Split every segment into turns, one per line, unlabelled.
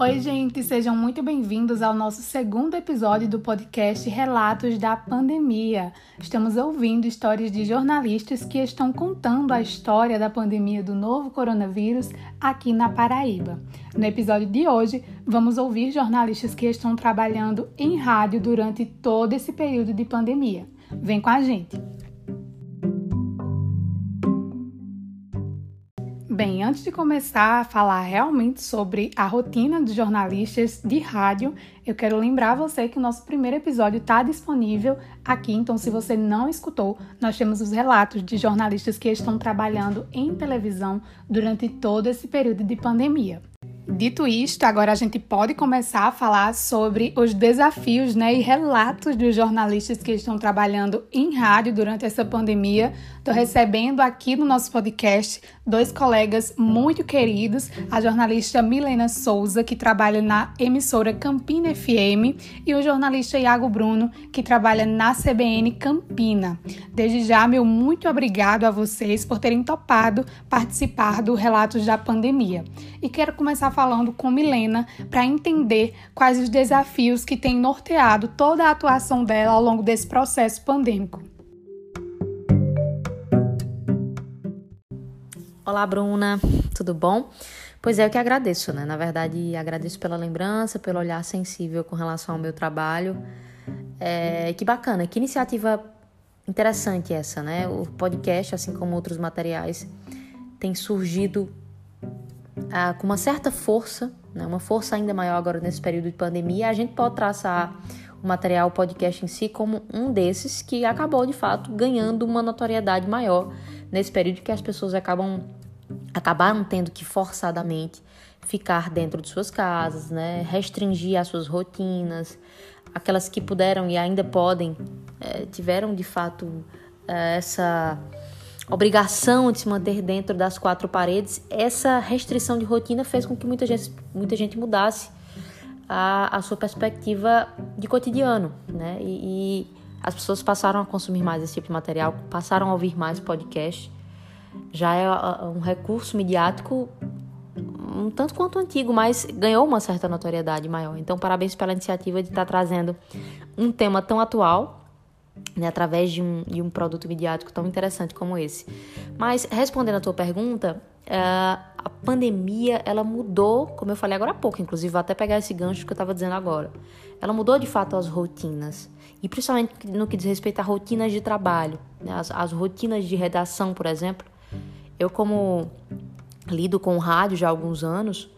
Oi, gente, sejam muito bem-vindos ao nosso segundo episódio do podcast Relatos da Pandemia. Estamos ouvindo histórias de jornalistas que estão contando a história da pandemia do novo coronavírus aqui na Paraíba. No episódio de hoje, vamos ouvir jornalistas que estão trabalhando em rádio durante todo esse período de pandemia. Vem com a gente! Bem, antes de começar a falar realmente sobre a rotina dos jornalistas de rádio, eu quero lembrar você que o nosso primeiro episódio está disponível aqui. Então, se você não escutou, nós temos os relatos de jornalistas que estão trabalhando em televisão durante todo esse período de pandemia. Dito isto, agora a gente pode começar a falar sobre os desafios né, e relatos dos jornalistas que estão trabalhando em rádio durante essa pandemia. Estou recebendo aqui no nosso podcast dois colegas muito queridos, a jornalista Milena Souza, que trabalha na emissora Campina FM, e o jornalista Iago Bruno, que trabalha na CBN Campina. Desde já, meu muito obrigado a vocês por terem topado participar do Relatos da Pandemia. E quero começar falando com Milena para entender quais os desafios que têm norteado toda a atuação dela ao longo desse processo pandêmico.
Olá, Bruna, tudo bom? Pois é, eu que agradeço, né? Na verdade, agradeço pela lembrança, pelo olhar sensível com relação ao meu trabalho. É, que bacana, que iniciativa interessante essa, né? O podcast, assim como outros materiais, tem surgido ah, com uma certa força, né? uma força ainda maior agora nesse período de pandemia. A gente pode traçar o material, o podcast em si, como um desses que acabou de fato ganhando uma notoriedade maior nesse período que as pessoas acabam acabaram tendo que forçadamente ficar dentro de suas casas, né? restringir as suas rotinas, aquelas que puderam e ainda podem é, tiveram de fato é, essa obrigação de se manter dentro das quatro paredes. Essa restrição de rotina fez com que muita gente, muita gente mudasse a, a sua perspectiva de cotidiano, né? E, e as pessoas passaram a consumir mais esse tipo de material, passaram a ouvir mais podcast já é um recurso midiático um tanto quanto antigo, mas ganhou uma certa notoriedade maior. Então, parabéns pela iniciativa de estar trazendo um tema tão atual, né, através de um, de um produto midiático tão interessante como esse. Mas, respondendo a tua pergunta, uh, a pandemia, ela mudou, como eu falei agora há pouco, inclusive, vou até pegar esse gancho que eu estava dizendo agora. Ela mudou, de fato, as rotinas. E principalmente no que diz respeito a rotinas de trabalho. Né, as, as rotinas de redação, por exemplo, eu, como lido com rádio já há alguns anos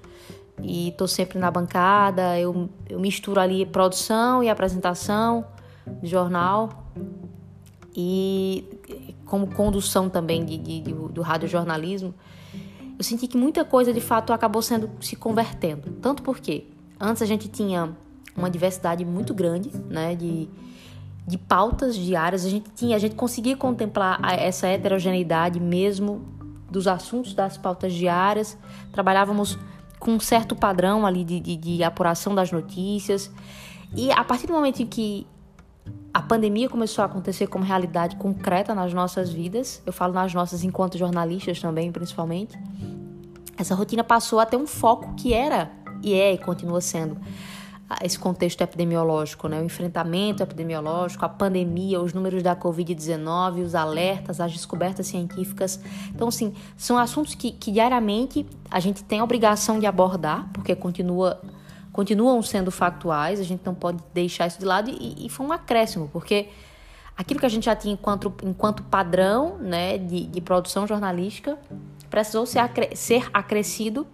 e tô sempre na bancada, eu, eu misturo ali produção e apresentação jornal e como condução também de, de, de, do radiojornalismo, eu senti que muita coisa de fato acabou sendo se convertendo. Tanto porque antes a gente tinha uma diversidade muito grande, né, de, de pautas diárias, a gente tinha, a gente conseguia contemplar essa heterogeneidade mesmo dos assuntos das pautas diárias, trabalhávamos com um certo padrão ali de, de, de apuração das notícias. E a partir do momento em que a pandemia começou a acontecer como realidade concreta nas nossas vidas, eu falo nas nossas enquanto jornalistas também, principalmente, essa rotina passou a ter um foco que era e é e continua sendo esse contexto epidemiológico, né? o enfrentamento epidemiológico, a pandemia, os números da Covid-19, os alertas, as descobertas científicas. Então, assim, são assuntos que, que diariamente a gente tem a obrigação de abordar, porque continua, continuam sendo factuais, a gente não pode deixar isso de lado, e, e foi um acréscimo, porque aquilo que a gente já tinha enquanto, enquanto padrão né, de, de produção jornalística precisou ser, acre ser acrescido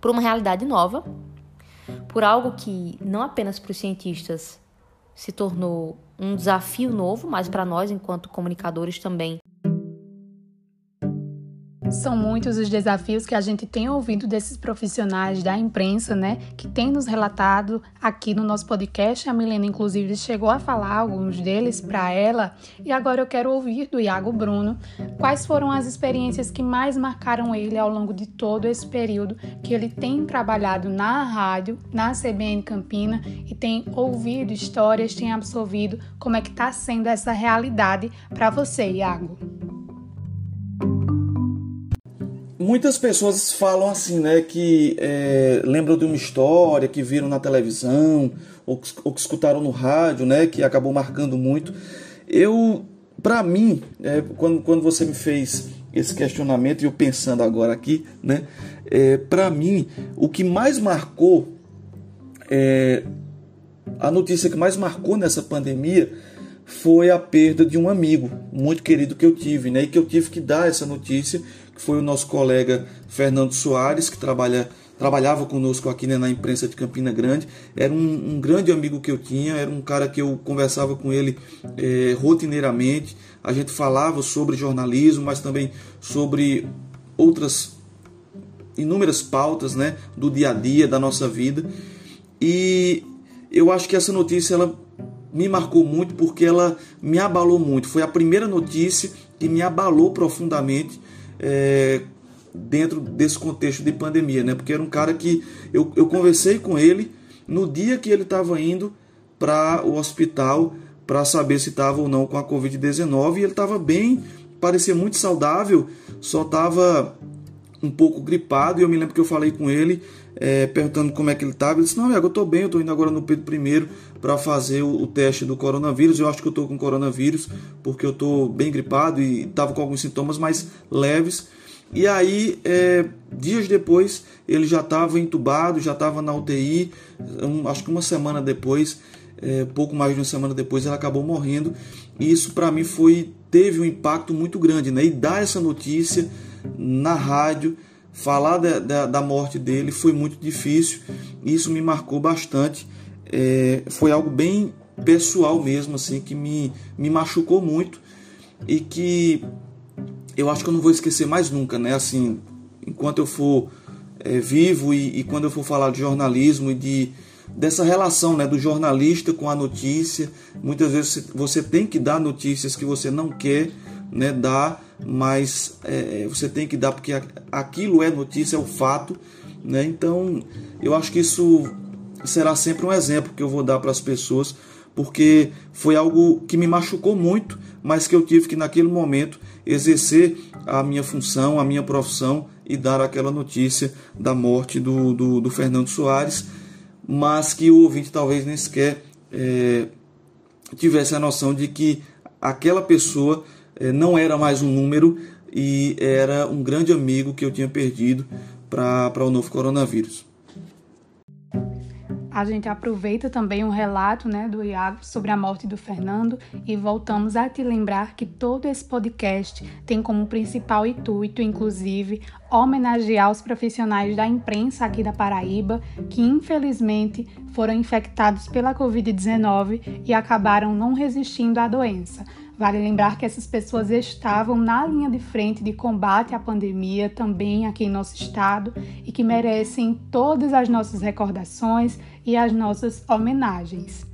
por uma realidade nova, por algo que não apenas para os cientistas se tornou um desafio novo, mas para nós, enquanto comunicadores, também
são muitos os desafios que a gente tem ouvido desses profissionais da imprensa, né, que tem nos relatado aqui no nosso podcast. A Milena, inclusive, chegou a falar alguns deles para ela. E agora eu quero ouvir do Iago Bruno quais foram as experiências que mais marcaram ele ao longo de todo esse período que ele tem trabalhado na rádio, na CBN Campina e tem ouvido histórias, tem absorvido como é que está sendo essa realidade para você, Iago.
Muitas pessoas falam assim, né, que é, lembram de uma história que viram na televisão ou que, ou que escutaram no rádio, né, que acabou marcando muito. Eu, para mim, é, quando, quando você me fez esse questionamento e eu pensando agora aqui, né, é, para mim o que mais marcou é, a notícia que mais marcou nessa pandemia foi a perda de um amigo muito querido que eu tive, né? E que eu tive que dar essa notícia, que foi o nosso colega Fernando Soares, que trabalha, trabalhava conosco aqui né, na imprensa de Campina Grande. Era um, um, grande amigo que eu tinha, era um cara que eu conversava com ele é, rotineiramente. A gente falava sobre jornalismo, mas também sobre outras inúmeras pautas, né, do dia a dia da nossa vida. E eu acho que essa notícia ela me marcou muito porque ela me abalou muito. Foi a primeira notícia que me abalou profundamente é, dentro desse contexto de pandemia, né? Porque era um cara que eu, eu conversei com ele no dia que ele estava indo para o hospital para saber se estava ou não com a Covid-19 e ele estava bem, parecia muito saudável, só estava um pouco gripado e eu me lembro que eu falei com ele é, perguntando como é que ele estava. Ele disse: Não, eu estou bem, eu estou indo agora no Pedro I para fazer o, o, teste do coronavírus. Eu acho que eu estou com coronavírus porque eu estou bem gripado e estava com alguns sintomas mais leves. E aí, é, dias depois, ele já estava entubado, já estava na UTI. Um, acho que uma semana depois, é, pouco mais de uma semana depois, ele acabou morrendo. E isso para mim foi teve um impacto muito grande, né? E dar essa notícia na rádio falar da, da, da, morte dele foi muito difícil. Isso me marcou bastante. É, foi algo bem pessoal mesmo, assim, que me, me machucou muito e que eu acho que eu não vou esquecer mais nunca, né? Assim, enquanto eu for é, vivo e, e, quando eu for falar de jornalismo e de dessa relação, né, do jornalista com a notícia, muitas vezes você tem que dar notícias que você não quer, né, dar mas é, você tem que dar porque aquilo é notícia, é o fato, né? Então, eu acho que isso será sempre um exemplo que eu vou dar para as pessoas, porque foi algo que me machucou muito, mas que eu tive que naquele momento exercer a minha função, a minha profissão e dar aquela notícia da morte do, do, do Fernando Soares, mas que o ouvinte talvez nem sequer é, tivesse a noção de que aquela pessoa não era mais um número e era um grande amigo que eu tinha perdido para o novo coronavírus.
A gente aproveita também um relato né, do Iago sobre a morte do Fernando e voltamos a te lembrar que todo esse podcast tem como principal intuito, inclusive, homenagear os profissionais da imprensa aqui da Paraíba que, infelizmente, foram infectados pela Covid-19 e acabaram não resistindo à doença. Vale lembrar que essas pessoas estavam na linha de frente de combate à pandemia também aqui em nosso estado e que merecem todas as nossas recordações e as nossas homenagens.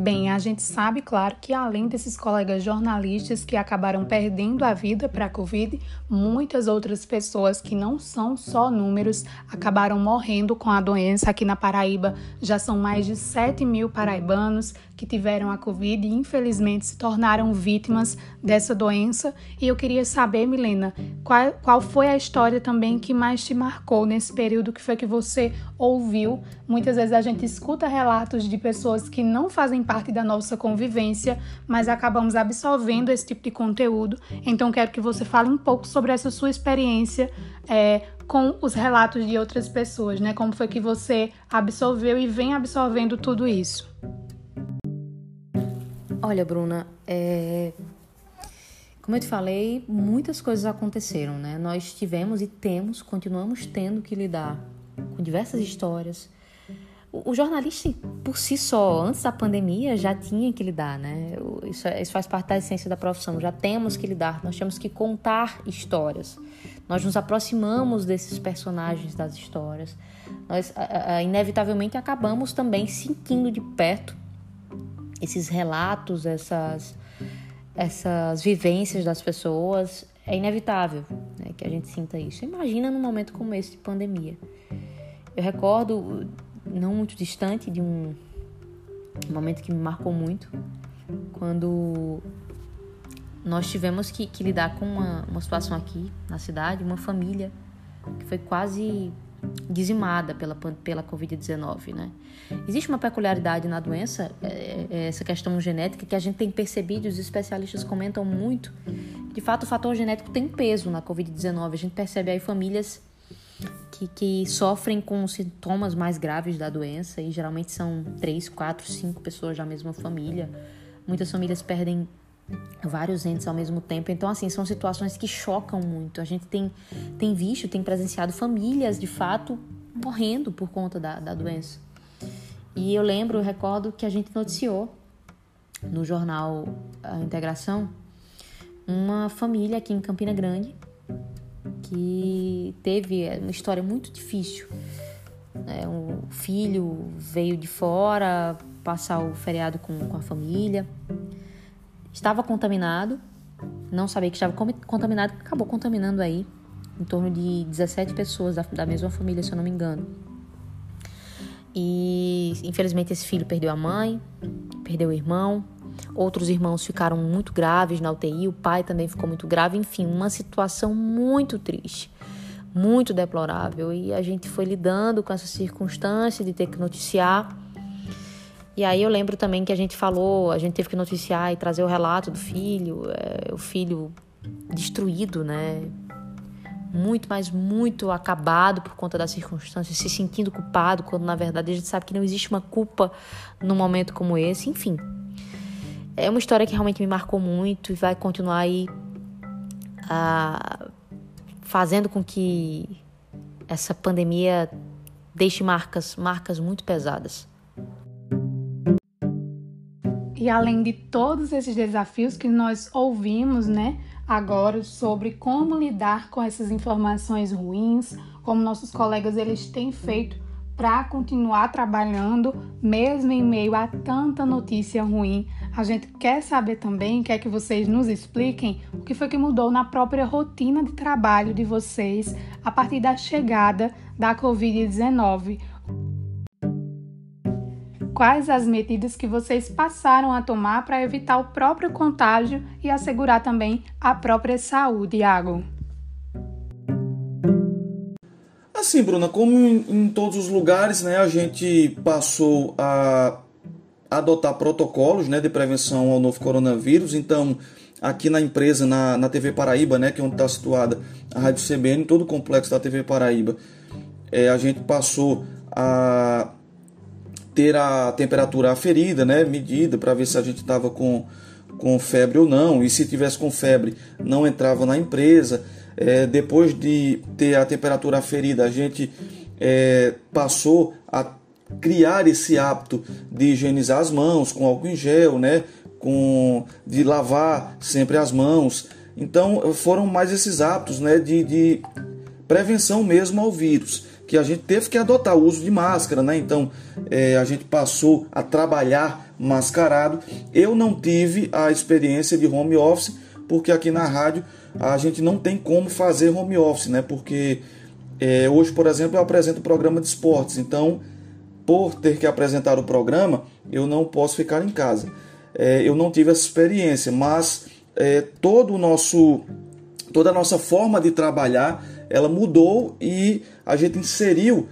Bem, a gente sabe, claro, que além desses colegas jornalistas que acabaram perdendo a vida para a Covid, muitas outras pessoas que não são só números acabaram morrendo com a doença. Aqui na Paraíba já são mais de 7 mil paraibanos que tiveram a Covid e infelizmente se tornaram vítimas dessa doença. E eu queria saber, Milena, qual, qual foi a história também que mais te marcou nesse período que foi que você ouviu? Muitas vezes a gente escuta relatos de pessoas que não fazem parte da nossa convivência, mas acabamos absorvendo esse tipo de conteúdo. Então quero que você fale um pouco sobre essa sua experiência. É, com os relatos de outras pessoas, né? Como foi que você absorveu e vem absorvendo tudo isso?
Olha, Bruna, é... como eu te falei, muitas coisas aconteceram, né? Nós tivemos e temos, continuamos tendo que lidar com diversas histórias. O, jornalista, por si só, antes da pandemia, já tinha que lidar, né? Isso, é, isso faz parte da essência da profissão. Já temos que lidar, nós temos que contar histórias. Nós nos aproximamos desses personagens das histórias. Nós, inevitavelmente, acabamos também sentindo de perto esses relatos, essas, essas vivências das pessoas, é inevitável né, que a gente sinta isso. Imagina num momento como esse de pandemia. Eu recordo, não muito distante, de um, momento que me marcou muito, quando nós tivemos que, que lidar com uma, uma situação aqui na cidade, uma família que foi quase dizimada pela, pela Covid-19, né? Existe uma peculiaridade na doença, é, é essa questão genética, que a gente tem percebido, os especialistas comentam muito. De fato, o fator genético tem peso na Covid-19. A gente percebe aí famílias que, que sofrem com sintomas mais graves da doença, e geralmente são três, quatro, cinco pessoas da mesma família. Muitas famílias perdem vários entes ao mesmo tempo. Então, assim, são situações que chocam muito. A gente tem, tem visto, tem presenciado famílias, de fato, morrendo por conta da, da doença. E eu lembro, eu recordo que a gente noticiou no jornal A Integração uma família aqui em Campina Grande que teve uma história muito difícil. É, um filho veio de fora passar o feriado com, com a família estava contaminado, não sabia que estava contaminado, acabou contaminando aí em torno de 17 pessoas da, da mesma família, se eu não me engano. E infelizmente esse filho perdeu a mãe, perdeu o irmão, outros irmãos ficaram muito graves na UTI, o pai também ficou muito grave, enfim, uma situação muito triste, muito deplorável. E a gente foi lidando com essa circunstância de ter que noticiar e aí eu lembro também que a gente falou, a gente teve que noticiar e trazer o relato do filho, é, o filho destruído, né? Muito, mas muito acabado por conta das circunstâncias, se sentindo culpado, quando na verdade a gente sabe que não existe uma culpa num momento como esse, enfim. É uma história que realmente me marcou muito e vai continuar aí fazendo com que essa pandemia deixe marcas, marcas muito pesadas.
E além de todos esses desafios que nós ouvimos, né, agora sobre como lidar com essas informações ruins, como nossos colegas eles têm feito para continuar trabalhando mesmo em meio a tanta notícia ruim. A gente quer saber também, quer que vocês nos expliquem o que foi que mudou na própria rotina de trabalho de vocês a partir da chegada da COVID-19 quais as medidas que vocês passaram a tomar para evitar o próprio contágio e assegurar também a própria saúde, Iago.
Assim, Bruna, como em, todos os lugares, né, a gente passou a adotar protocolos né, de prevenção ao novo coronavírus. Então, aqui na empresa, na, na TV Paraíba, né, que é onde está situada a Rádio CBN, todo o complexo da TV Paraíba, é, a gente passou a ter a temperatura aferida, né, medida para ver se a gente estava com, com febre ou não, e se tivesse com febre não entrava na empresa. É, depois de ter a temperatura aferida, a gente é, passou a criar esse hábito de higienizar as mãos com álcool em gel, né, com, de lavar sempre as mãos. Então foram mais esses hábitos né, de, de prevenção mesmo ao vírus que a gente teve que adotar o uso de máscara, né? Então é, a gente passou a trabalhar mascarado. Eu não tive a experiência de home office, porque aqui na rádio a gente não tem como fazer home office, né? Porque é, hoje, por exemplo, eu apresento o programa de esportes, então por ter que apresentar o programa, eu não posso ficar em casa. É, eu não tive essa experiência, mas é, todo o nosso, toda a nossa forma de trabalhar ela mudou e a gente inseriu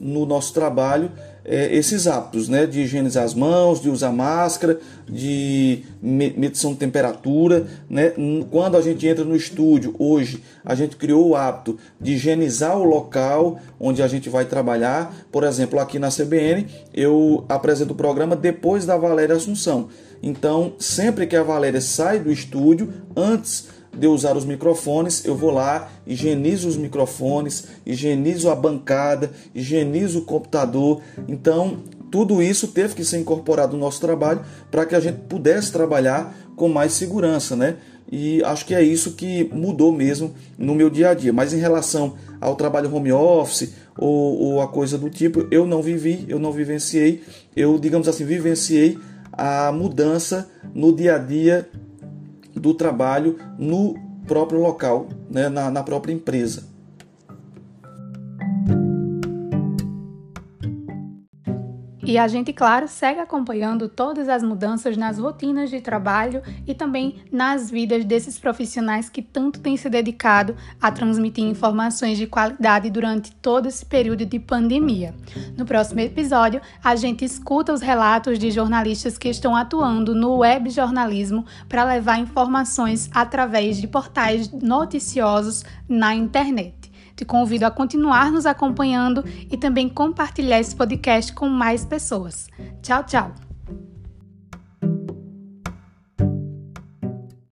no nosso trabalho é, esses hábitos, né, de higienizar as mãos, de usar máscara, de medição de temperatura, né? Quando a gente entra no estúdio hoje, a gente criou o hábito de higienizar o local onde a gente vai trabalhar. Por exemplo, aqui na CBN, eu apresento o programa depois da Valéria Assunção. Então, sempre que a Valéria sai do estúdio, antes de usar os microfones, eu vou lá, higienizo os microfones, higienizo a bancada, higienizo o computador. Então, tudo isso teve que ser incorporado no nosso trabalho para que a gente pudesse trabalhar com mais segurança, né? E acho que é isso que mudou mesmo no meu dia a dia. Mas em relação ao trabalho home office ou, ou a coisa do tipo, eu não vivi, eu não vivenciei, eu, digamos assim, vivenciei a mudança no dia a dia do trabalho no próprio local, né, na, na própria empresa.
E a gente, claro, segue acompanhando todas as mudanças nas rotinas de trabalho e também nas vidas desses profissionais que tanto têm se dedicado a transmitir informações de qualidade durante todo esse período de pandemia. No próximo episódio, a gente escuta os relatos de jornalistas que estão atuando no web jornalismo para levar informações através de portais noticiosos na internet. Te convido a continuar nos acompanhando e também compartilhar esse podcast com mais pessoas. Tchau, tchau!